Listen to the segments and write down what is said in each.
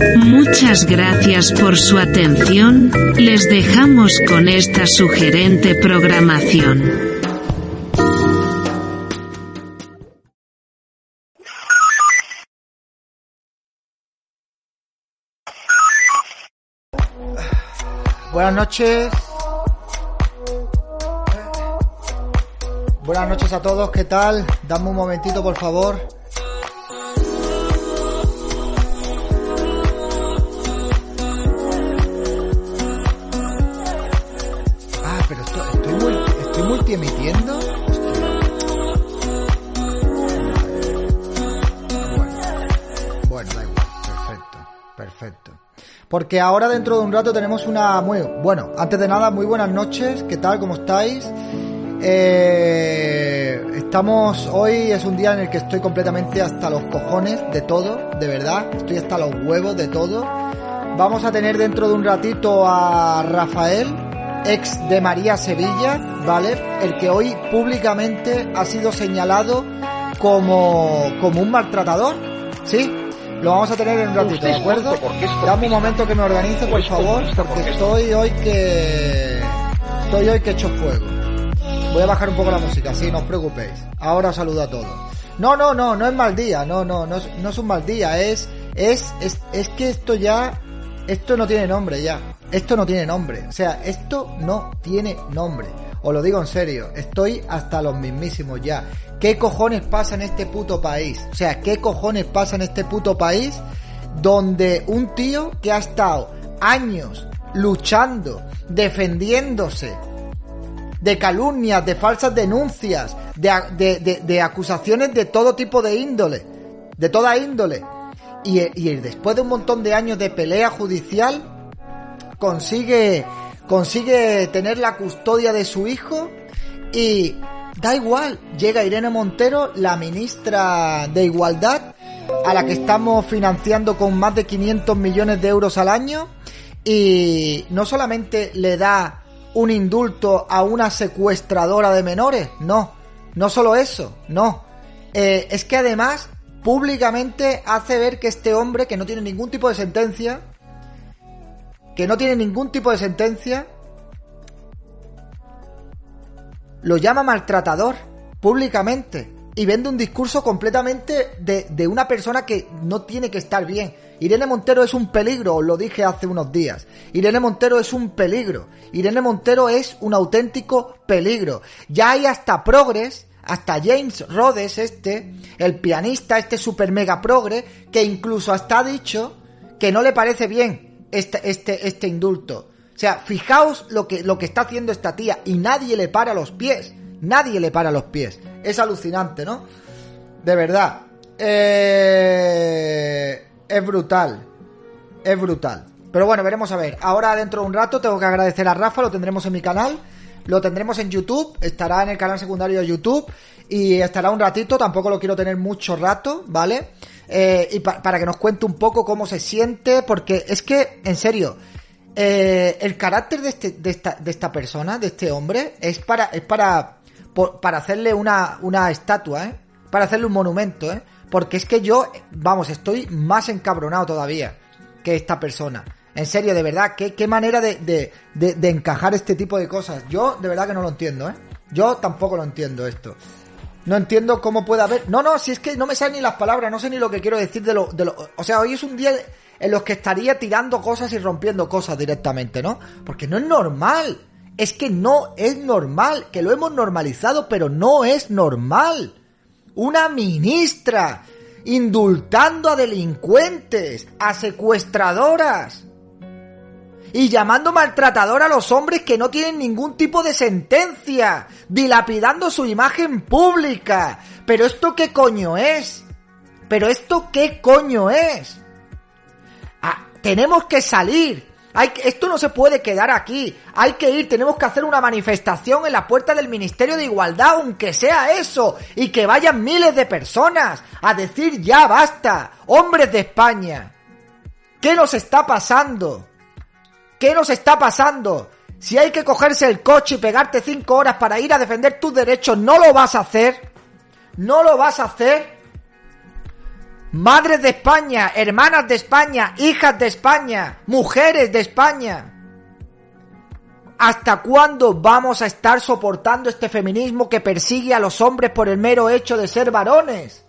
Muchas gracias por su atención, les dejamos con esta sugerente programación. Buenas noches. Buenas noches a todos, ¿qué tal? Dame un momentito, por favor. Multiemitiendo. Bueno, bueno, da igual. Perfecto, perfecto. Porque ahora dentro de un rato tenemos una muy bueno. Antes de nada, muy buenas noches. ¿Qué tal? ¿Cómo estáis? Eh, estamos hoy es un día en el que estoy completamente hasta los cojones de todo, de verdad. Estoy hasta los huevos de todo. Vamos a tener dentro de un ratito a Rafael, ex de María Sevilla, ¿vale? El que hoy públicamente ha sido señalado como, como un maltratador, ¿sí? Lo vamos a tener en un ratito, ¿de acuerdo? Dame un momento que me organice, por favor, porque estoy hoy que... Estoy hoy que echo fuego. Voy a bajar un poco la música, sí, no os preocupéis. Ahora os saludo a todos. No, no, no, no es mal día, no, no, no es, no es un mal día, es, es, es, es que esto ya, esto no tiene nombre ya. Esto no tiene nombre. O sea, esto no tiene nombre. Os lo digo en serio, estoy hasta los mismísimos ya. ¿Qué cojones pasa en este puto país? O sea, ¿qué cojones pasa en este puto país donde un tío que ha estado años luchando, defendiéndose, de calumnias, de falsas denuncias, de, de- de- de acusaciones de todo tipo de índole, de toda índole. Y, después de un montón de años de pelea judicial, consigue, consigue tener la custodia de su hijo y da igual, llega Irene Montero, la ministra de Igualdad, a la que estamos financiando con más de 500 millones de euros al año y no solamente le da un indulto a una secuestradora de menores, no, no solo eso, no, Eh, es que además públicamente hace ver que este hombre que no tiene ningún tipo de sentencia, que no tiene ningún tipo de sentencia, lo llama maltratador públicamente y vende un discurso completamente de, de una persona que no tiene que estar bien. Irene Montero es un peligro, os lo dije hace unos días. Irene Montero es un peligro. Irene Montero es un auténtico peligro. Ya hay hasta progres, hasta James Rhodes este, el pianista, este super mega progre, que incluso hasta ha dicho que no le parece bien este, este, este indulto. O sea, fijaos lo que, lo que está haciendo esta tía y nadie le para los pies. Nadie le para los pies. Es alucinante, ¿no? De verdad. Eh, es brutal. Es brutal. Pero bueno, veremos a ver. Ahora dentro de un rato tengo que agradecer a Rafa, lo tendremos en mi canal. Lo tendremos en YouTube, estará en el canal secundario de YouTube y estará un ratito, tampoco lo quiero tener mucho rato, ¿vale? Eh, y pa- para que nos cuente un poco cómo se siente, porque es que, en serio, eh, el carácter de, este, de, esta, de esta persona, de este hombre, es para, es para, para hacerle una, una estatua, ¿eh? Para hacerle un monumento, ¿eh? Porque es que yo, vamos, estoy más encabronado todavía que esta persona. En serio, de verdad, qué, qué manera de, de, de, encajar este tipo de cosas. Yo, de verdad que no lo entiendo, ¿eh? Yo tampoco lo entiendo esto. No entiendo cómo puede haber. No, no, si es que no me salen ni las palabras, no sé ni lo que quiero decir de lo, de lo. O sea, hoy es un día en los que estaría tirando cosas y rompiendo cosas directamente, ¿no? Porque no es normal. Es que no es normal. Que lo hemos normalizado, pero no es normal. Una ministra indultando a delincuentes, a secuestradoras y llamando maltratador a los hombres que no tienen ningún tipo de sentencia, dilapidando su imagen pública. Pero esto qué coño es? Pero esto qué coño es? Ah, tenemos que salir. Hay esto no se puede quedar aquí. Hay que ir, tenemos que hacer una manifestación en la puerta del Ministerio de Igualdad, aunque sea eso, y que vayan miles de personas a decir ya basta, hombres de España. ¿Qué nos está pasando? ¿Qué nos está pasando? Si hay que cogerse el coche y pegarte cinco horas para ir a defender tus derechos, ¿no lo vas a hacer? ¿No lo vas a hacer? Madres de España, hermanas de España, hijas de España, mujeres de España. ¿Hasta cuándo vamos a estar soportando este feminismo que persigue a los hombres por el mero hecho de ser varones?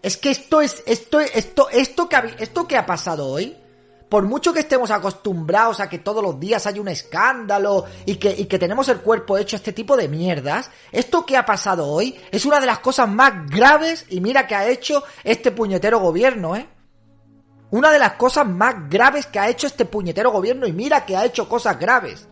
Es que esto es esto esto esto que esto que ha pasado hoy por mucho que estemos acostumbrados a que todos los días hay un escándalo y que, y que tenemos el cuerpo hecho este tipo de mierdas, esto que ha pasado hoy es una de las cosas más graves y mira que ha hecho este puñetero gobierno, ¿eh? Una de las cosas más graves que ha hecho este puñetero gobierno y mira que ha hecho cosas graves.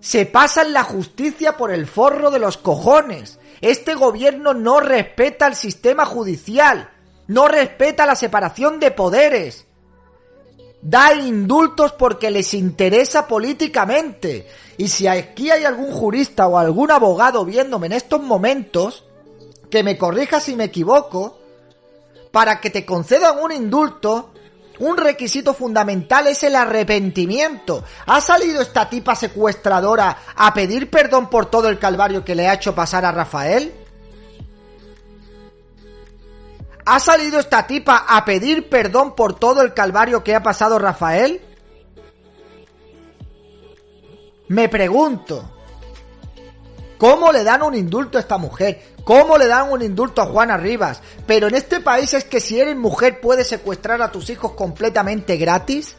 Se pasa en la justicia por el forro de los cojones. Este gobierno no respeta el sistema judicial, no respeta la separación de poderes da indultos porque les interesa políticamente. Y si aquí hay algún jurista o algún abogado viéndome en estos momentos, que me corrija si me equivoco, para que te concedan un indulto, un requisito fundamental es el arrepentimiento. ¿Ha salido esta tipa secuestradora a pedir perdón por todo el calvario que le ha hecho pasar a Rafael? ¿Ha salido esta tipa a pedir perdón por todo el calvario que ha pasado Rafael? Me pregunto, ¿cómo le dan un indulto a esta mujer? ¿Cómo le dan un indulto a Juana Rivas? Pero en este país es que si eres mujer puedes secuestrar a tus hijos completamente gratis.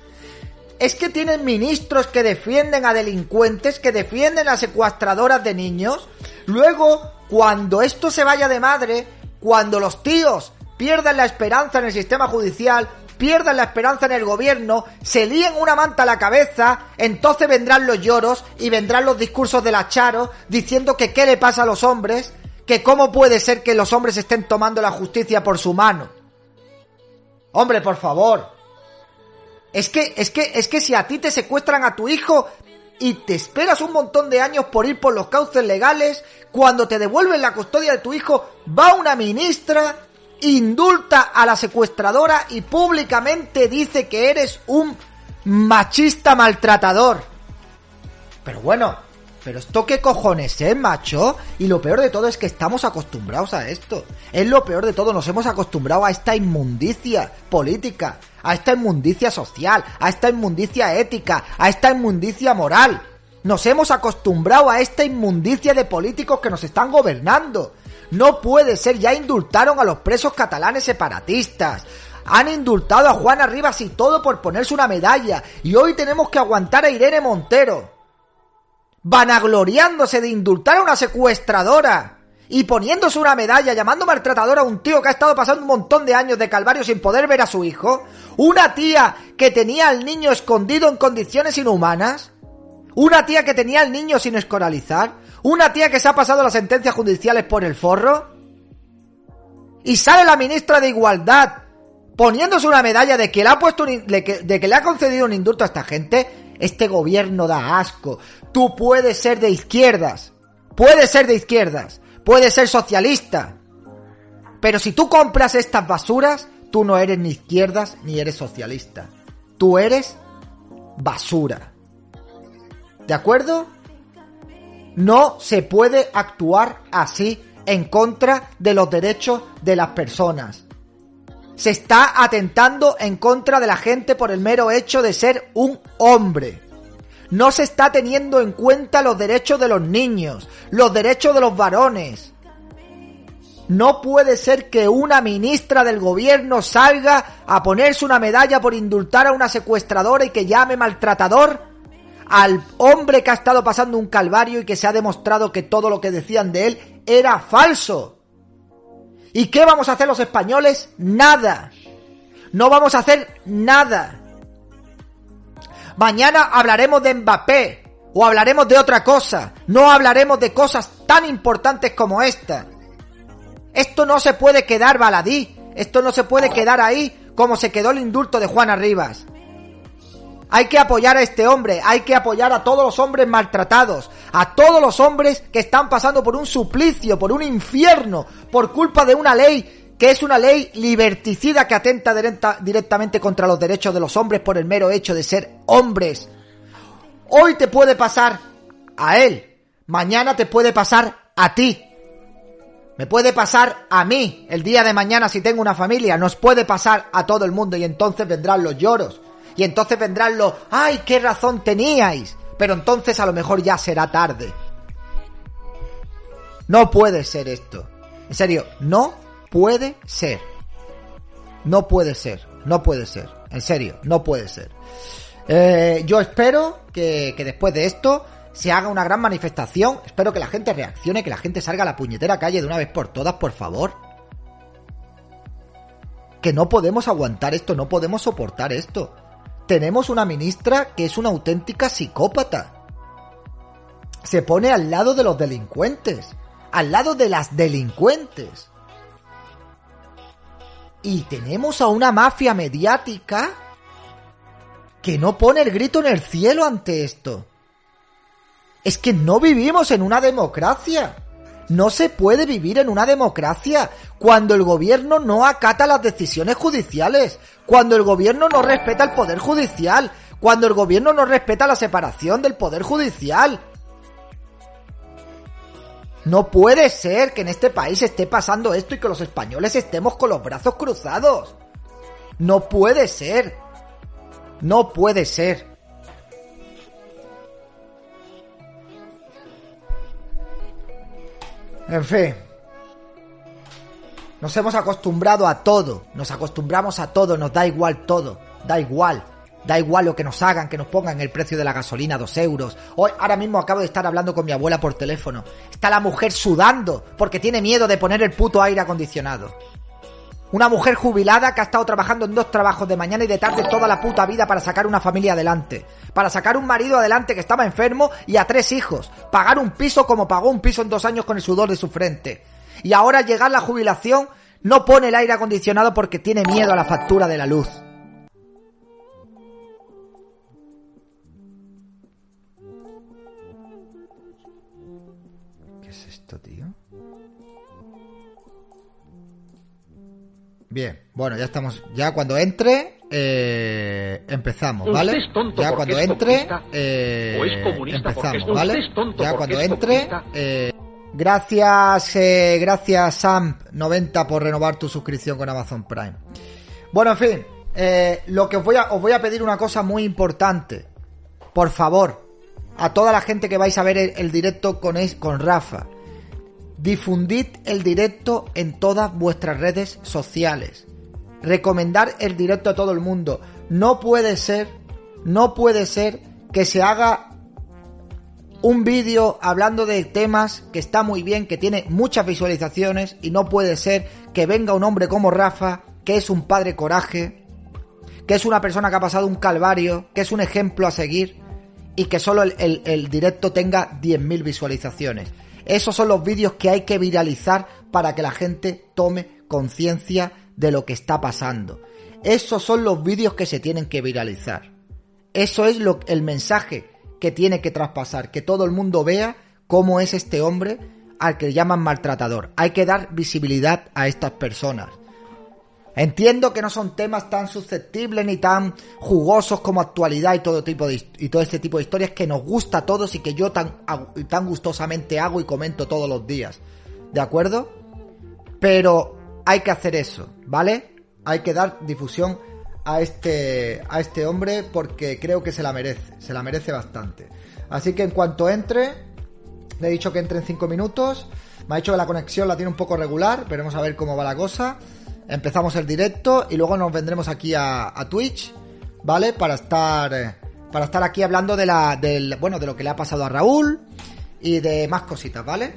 Es que tienen ministros que defienden a delincuentes, que defienden a secuestradoras de niños. Luego, cuando esto se vaya de madre, cuando los tíos pierdan la esperanza en el sistema judicial, pierdan la esperanza en el gobierno, se líen una manta a la cabeza, entonces vendrán los lloros y vendrán los discursos de la Charo diciendo que qué le pasa a los hombres, que cómo puede ser que los hombres estén tomando la justicia por su mano. Hombre, por favor. Es que, es que, es que si a ti te secuestran a tu hijo y te esperas un montón de años por ir por los cauces legales, cuando te devuelven la custodia de tu hijo, va una ministra indulta a la secuestradora y públicamente dice que eres un machista maltratador. Pero bueno, pero esto qué cojones es, macho. Y lo peor de todo es que estamos acostumbrados a esto. Es lo peor de todo, nos hemos acostumbrado a esta inmundicia política, a esta inmundicia social, a esta inmundicia ética, a esta inmundicia moral. Nos hemos acostumbrado a esta inmundicia de políticos que nos están gobernando. No puede ser, ya indultaron a los presos catalanes separatistas. Han indultado a Juana Rivas y todo por ponerse una medalla. Y hoy tenemos que aguantar a Irene Montero. Vanagloriándose de indultar a una secuestradora. Y poniéndose una medalla, llamando maltratadora a un tío que ha estado pasando un montón de años de calvario sin poder ver a su hijo. Una tía que tenía al niño escondido en condiciones inhumanas. Una tía que tenía al niño sin escoralizar. Una tía que se ha pasado las sentencias judiciales por el forro. Y sale la ministra de Igualdad poniéndose una medalla de que le ha concedido un indulto a esta gente. Este gobierno da asco. Tú puedes ser de izquierdas. Puedes ser de izquierdas. Puedes ser socialista. Pero si tú compras estas basuras, tú no eres ni izquierdas ni eres socialista. Tú eres basura. ¿De acuerdo? No se puede actuar así en contra de los derechos de las personas. Se está atentando en contra de la gente por el mero hecho de ser un hombre. No se está teniendo en cuenta los derechos de los niños, los derechos de los varones. No puede ser que una ministra del gobierno salga a ponerse una medalla por indultar a una secuestradora y que llame maltratador al hombre que ha estado pasando un calvario y que se ha demostrado que todo lo que decían de él era falso. ¿Y qué vamos a hacer los españoles? Nada. No vamos a hacer nada. Mañana hablaremos de Mbappé o hablaremos de otra cosa. No hablaremos de cosas tan importantes como esta. Esto no se puede quedar baladí. Esto no se puede quedar ahí como se quedó el indulto de Juana Rivas. Hay que apoyar a este hombre, hay que apoyar a todos los hombres maltratados, a todos los hombres que están pasando por un suplicio, por un infierno, por culpa de una ley que es una ley liberticida que atenta directamente contra los derechos de los hombres por el mero hecho de ser hombres. Hoy te puede pasar a él, mañana te puede pasar a ti. Me puede pasar a mí el día de mañana si tengo una familia, nos puede pasar a todo el mundo y entonces vendrán los lloros. Y entonces vendrán los, ay, qué razón teníais. Pero entonces a lo mejor ya será tarde. No puede ser esto. En serio, no puede ser. No puede ser. No puede ser. En serio, no puede ser. Eh, yo espero que, que después de esto se haga una gran manifestación. Espero que la gente reaccione, que la gente salga a la puñetera calle de una vez por todas, por favor. Que no podemos aguantar esto, no podemos soportar esto. Tenemos una ministra que es una auténtica psicópata. Se pone al lado de los delincuentes. Al lado de las delincuentes. Y tenemos a una mafia mediática que no pone el grito en el cielo ante esto. Es que no vivimos en una democracia. No se puede vivir en una democracia cuando el gobierno no acata las decisiones judiciales, cuando el gobierno no respeta el poder judicial, cuando el gobierno no respeta la separación del poder judicial. No puede ser que en este país esté pasando esto y que los españoles estemos con los brazos cruzados. No puede ser. No puede ser. En fin. Nos hemos acostumbrado a todo. Nos acostumbramos a todo. Nos da igual todo. Da igual. Da igual lo que nos hagan, que nos pongan el precio de la gasolina dos euros. Hoy, ahora mismo acabo de estar hablando con mi abuela por teléfono. Está la mujer sudando porque tiene miedo de poner el puto aire acondicionado. Una mujer jubilada que ha estado trabajando en dos trabajos de mañana y de tarde toda la puta vida para sacar una familia adelante. Para sacar un marido adelante que estaba enfermo y a tres hijos. Pagar un piso como pagó un piso en dos años con el sudor de su frente. Y ahora llegar la jubilación no pone el aire acondicionado porque tiene miedo a la factura de la luz. ¿Qué es esto, tío? Bien, bueno, ya estamos. Ya cuando entre, eh, empezamos, ¿vale? ya cuando entre, eh, empezamos, ¿vale? Ya cuando entre, eh, gracias, eh, gracias Sam90 por renovar tu suscripción con Amazon Prime. Bueno, en fin, eh, lo que os voy a, os voy a pedir una cosa muy importante. Por favor, a toda la gente que vais a ver el, directo con, con Rafa Difundid el directo en todas vuestras redes sociales. Recomendar el directo a todo el mundo. No puede ser, no puede ser que se haga un vídeo hablando de temas que está muy bien, que tiene muchas visualizaciones y no puede ser que venga un hombre como Rafa, que es un padre coraje, que es una persona que ha pasado un calvario, que es un ejemplo a seguir y que solo el, el directo tenga 10.000 visualizaciones. Esos son los vídeos que hay que viralizar para que la gente tome conciencia de lo que está pasando. Esos son los vídeos que se tienen que viralizar. Eso es lo, el mensaje que tiene que traspasar, que todo el mundo vea cómo es este hombre al que llaman maltratador. Hay que dar visibilidad a estas personas. Entiendo que no son temas tan susceptibles ni tan jugosos como actualidad y todo tipo y todo este tipo de historias que nos gusta a todos y que yo tan, tan gustosamente hago y comento todos los días. ¿De acuerdo? Pero hay que hacer eso, ¿vale? Hay que dar difusión a este a este hombre porque creo que se la merece, se la merece bastante. Así que en cuanto entre, le he dicho que entre en 5 minutos. Me ha dicho que la conexión la tiene un poco regular, veremos a ver cómo va la cosa empezamos el directo y luego nos vendremos aquí a, Twitch, ¿vale? Para estar eh, para estar aquí hablando de la del bueno, de lo que le ha pasado a Raúl y de más cositas, ¿vale?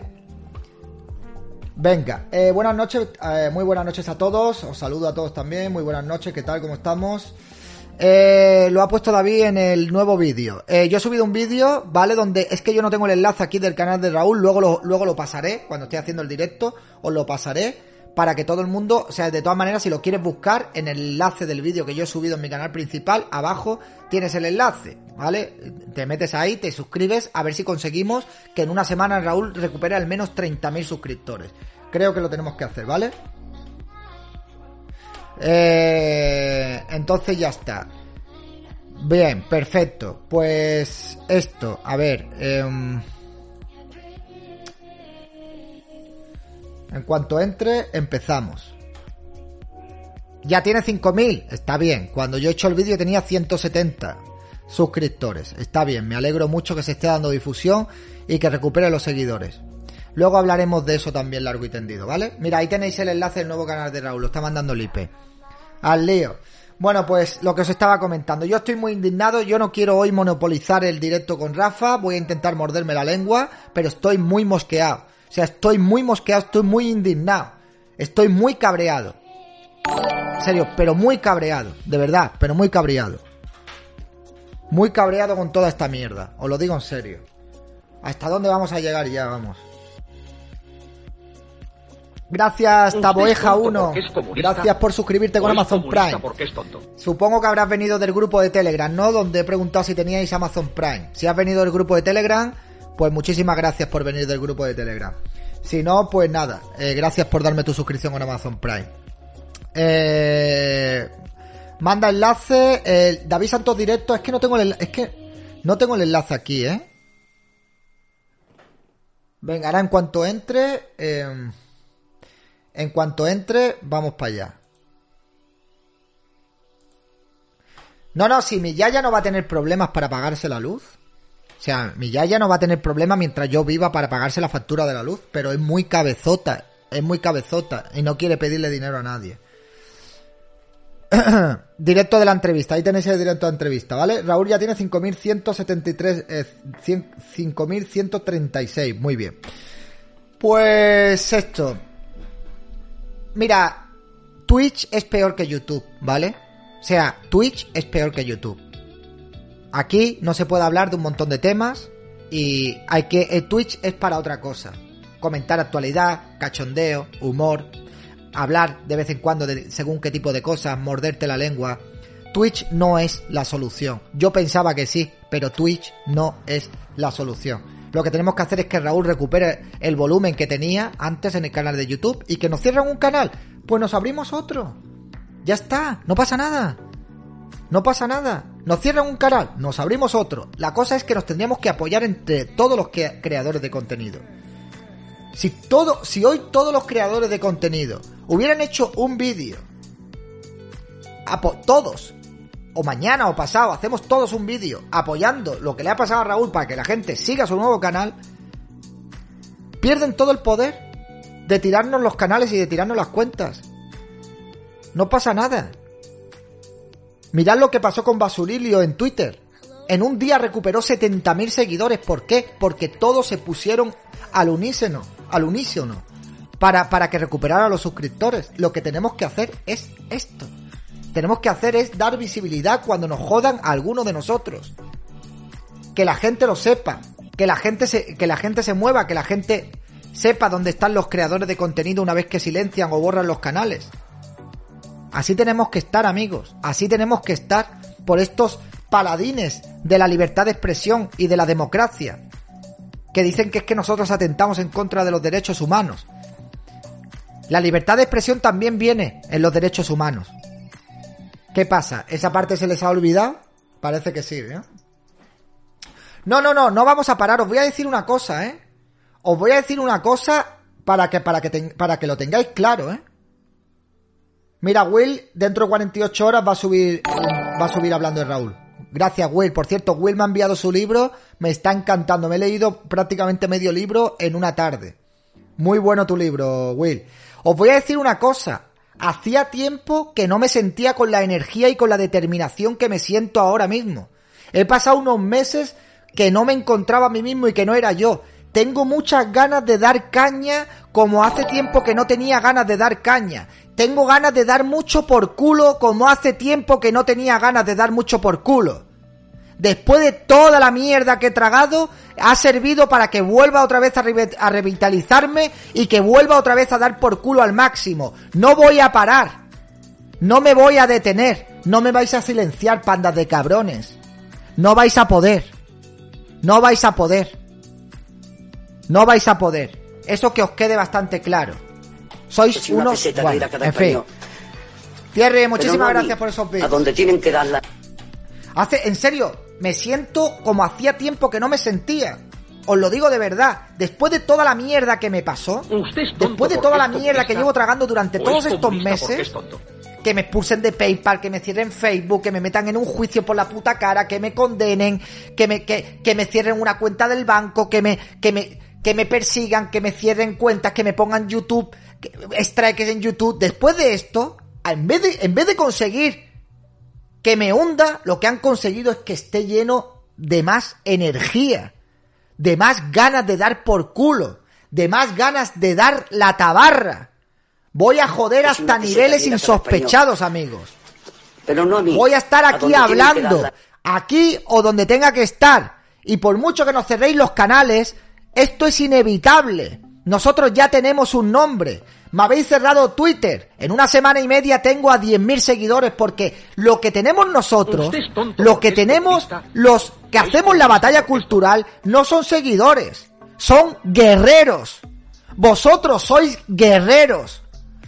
Venga, eh, buenas noches, eh, muy buenas noches a todos, os saludo a todos también, muy buenas noches, ¿qué tal? ¿Cómo estamos? Lo ha puesto David en el nuevo vídeo. Yo he subido un vídeo, ¿vale? Donde es que yo no tengo el enlace aquí del canal de Raúl, luego luego lo pasaré, cuando esté haciendo el directo, os lo pasaré para que todo el mundo, o sea, de todas maneras, si lo quieres buscar en el enlace del vídeo que yo he subido en mi canal principal, abajo tienes el enlace, ¿vale? Te metes ahí, te suscribes, a ver si conseguimos que en una semana Raúl recupere al menos 30.000 suscriptores. Creo que lo tenemos que hacer, ¿vale? Eh, entonces ya está. Bien, perfecto. Pues esto, a ver. Em, en cuanto entre, empezamos. Ya tiene 5.000, está bien. Cuando yo he hecho el vídeo tenía 170 suscriptores. Está bien, me alegro mucho que se esté dando difusión y que recupere los seguidores. Luego hablaremos de eso también largo y tendido, ¿vale? Mira, ahí tenéis el enlace del nuevo canal de Raúl, lo está mandando Lipe. Al lío. Bueno, pues lo que os estaba comentando. Yo estoy muy indignado, yo no quiero hoy monopolizar el directo con Rafa, voy a intentar morderme la lengua, pero estoy muy mosqueado. O sea, estoy muy mosqueado, estoy muy indignado. Estoy muy cabreado. En serio, pero muy cabreado. De verdad, pero muy cabreado. Muy cabreado con toda esta mierda. Os lo digo en serio. ¿Hasta dónde vamos a llegar ya? Vamos. Gracias, Taboeja1. Gracias por suscribirte con Amazon Prime. Supongo que habrás venido del grupo de Telegram, ¿no? Donde he preguntado si teníais Amazon Prime. Si has venido del grupo de Telegram, pues muchísimas gracias por venir del grupo de Telegram. Si no, pues nada. Eh, gracias por darme tu suscripción con Amazon Prime. Eh, manda enlace. David Santos Directo. Es que no tengo el Es que no tengo el enlace aquí, ¿eh? Venga, ahora en cuanto entre. Eh, en cuanto entre, vamos para allá. No, no, si mi yaya no va a tener problemas para pagarse la luz. O sea, mi yaya no va a tener problemas mientras yo viva para pagarse la factura de la luz, pero es muy cabezota, es muy cabezota y no quiere pedirle dinero a nadie. directo de la entrevista, ahí tenéis el directo de la entrevista, ¿vale? Raúl ya tiene 5.173, eh, 5.136, muy bien. Pues esto, Mira, Twitch es peor que YouTube, ¿vale? O sea, Twitch es peor que YouTube. Aquí no se puede hablar de un montón de temas y hay que eh, Twitch es para otra cosa. Comentar actualidad, cachondeo, humor, hablar de vez en cuando de según qué tipo de cosas, morderte la lengua. Twitch no es la solución. Yo pensaba que sí, pero Twitch no es la solución. Lo que tenemos que hacer es que Raúl recupere el volumen que tenía antes en el canal de YouTube y que nos cierren un canal. Pues nos abrimos otro. Ya está, no pasa nada. No pasa nada. Nos cierran un canal, nos abrimos otro. La cosa es que nos tendríamos que apoyar entre todos los creadores de contenido. Si todo, si hoy todos los creadores de contenido hubieran hecho un vídeo, todos, o mañana o pasado hacemos todos un vídeo apoyando lo que le ha pasado a Raúl para que la gente siga su nuevo canal, pierden todo el poder de tirarnos los canales y de tirarnos las cuentas. No pasa nada. Mirad lo que pasó con Basurilio en Twitter. En un día recuperó 70.000 seguidores. ¿Por qué? Porque todos se pusieron al unísono, al unísono, para, para que recuperara los suscriptores. Lo que tenemos que hacer es esto tenemos que hacer es dar visibilidad cuando nos jodan a alguno de nosotros. Que la gente lo sepa, que la gente que la gente se mueva, que la gente sepa dónde están los creadores de contenido una vez que silencian o borran los canales. Así tenemos que estar, amigos. Así tenemos que estar por estos paladines de la libertad de expresión y de la democracia. Que dicen que es que nosotros atentamos en contra de los derechos humanos. La libertad de expresión también viene en los derechos humanos. ¿Qué pasa? ¿Esa parte se les ha olvidado? Parece que sí, ¿eh? No, no, no, no vamos a parar. Os voy a decir una cosa, ¿eh? Os voy a decir una cosa para que, para que, para que lo tengáis claro, ¿eh? Mira, Will, dentro de 48 horas va a subir, va a subir hablando de Raúl. Gracias, Will. Por cierto, Will me ha enviado su libro. Me está encantando. Me he leído prácticamente medio libro en una tarde. Muy bueno tu libro, Will. Os voy a decir una cosa. Hacía tiempo que no me sentía con la energía y con la determinación que me siento ahora mismo. He pasado unos meses que no me encontraba a mí mismo y que no era yo. Tengo muchas ganas de dar caña como hace tiempo que no tenía ganas de dar caña. Tengo ganas de dar mucho por culo como hace tiempo que no tenía ganas de dar mucho por culo. Después de toda la mierda que he tragado, ha servido para que vuelva otra vez a, a revitalizarme y que vuelva otra vez a dar por culo al máximo. No voy a parar. No me voy a detener. No me vais a silenciar, pandas de cabrones. No vais a poder. No vais a poder. No vais a poder. Eso que os quede bastante claro. Sois unos... Bueno, en fin. Thierry, muchísimas gracias por esos vídeos. A donde tienen que darla. Hace, en serio, me siento como hacía tiempo que no me sentía. Os lo digo de verdad, después de toda la mierda que me pasó, después de toda la mierda que llevo tragando durante todos estos meses, que me expulsen de PayPal, que me cierren Facebook, que me metan en un juicio por la puta cara, que me condenen, que me, que, que me cierren una cuenta del banco, que me, que me, que me persigan, que me cierren cuentas, que me pongan YouTube, strikes en YouTube. Después de esto, en vez de, en vez de conseguir que me hunda, lo que han conseguido es que esté lleno de más energía, de más ganas de dar por culo, de más ganas de dar la tabarra. Voy a joder hasta niveles insospechados, amigos. Pero no a mí. Voy a estar aquí hablando, aquí o donde tenga que estar. Y por mucho que nos cerréis los canales, esto es inevitable. Nosotros ya tenemos un nombre. Me habéis cerrado Twitter. En una semana y media tengo a 10.000 seguidores porque lo que tenemos nosotros, lo que tenemos los que hacemos la batalla cultural, no son seguidores. Son guerreros. Vosotros sois guerreros.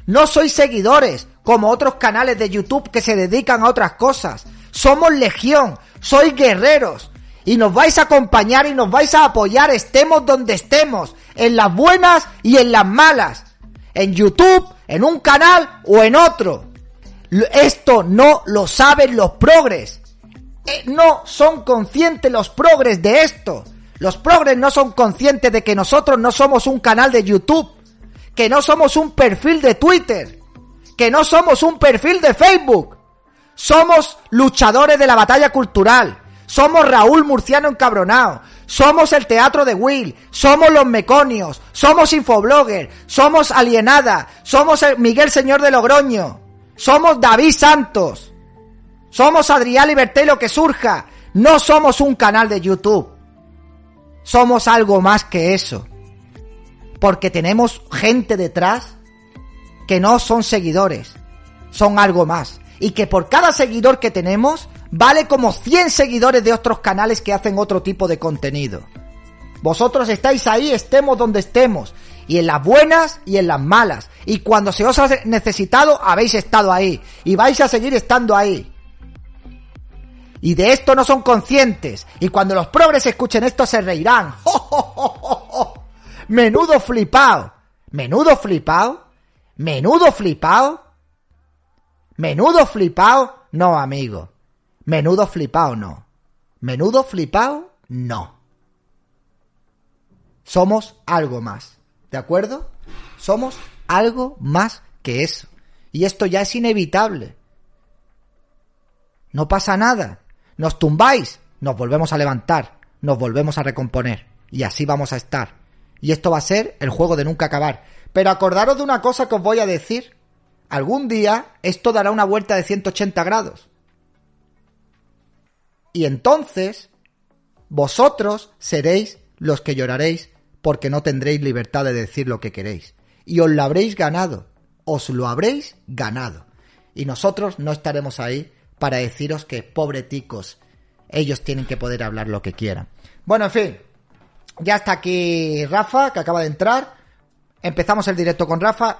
No sois seguidores como otros canales de YouTube que se dedican a otras cosas. Somos legión. Sois guerreros y nos vais a acompañar y nos vais a apoyar estemos donde estemos, en las buenas y en las malas, en YouTube, en un canal o en otro. Esto no lo saben los progres. Eh, no son conscientes los progres de esto. Los progres no son conscientes de que nosotros no somos un canal de YouTube, que no somos un perfil de Twitter, que no somos un perfil de Facebook. Somos luchadores de la batalla cultural somos Raúl Murciano encabronado. Somos el teatro de Will. Somos los meconios. Somos Infoblogger. Somos Alienada. Somos Miguel Señor de Logroño. Somos David Santos. Somos Adrián Liberté lo que surja. No somos un canal de YouTube. Somos algo más que eso. Porque tenemos gente detrás que no son seguidores. Son algo más. Y que por cada seguidor que tenemos vale como 100 seguidores de otros canales que hacen otro tipo de contenido. Vosotros estáis ahí, estemos donde estemos, y en las buenas y en las malas, y cuando se os ha necesitado, habéis estado ahí, y vais a seguir estando ahí. Y de esto no son conscientes, y cuando los progres escuchen esto se reirán. Menudo flipao. Menudo flipao. Menudo flipao. Menudo flipao. No, amigo. Menudo flipao no. Menudo flipao no. Somos algo más. ¿De acuerdo? Somos algo más que eso. Y esto ya es inevitable. No pasa nada. Nos tumbáis, nos volvemos a levantar, nos volvemos a recomponer. Y así vamos a estar. Y esto va a ser el juego de nunca acabar. Pero acordaros de una cosa que os voy a decir. Algún día esto dará una vuelta de 180 grados. Y entonces vosotros seréis los que lloraréis porque no tendréis libertad de decir lo que queréis. Y os lo habréis ganado, os lo habréis ganado. Y nosotros no estaremos ahí para deciros que pobreticos, ellos tienen que poder hablar lo que quieran. Bueno, en fin, ya está aquí Rafa, que acaba de entrar. Empezamos el directo con Rafa.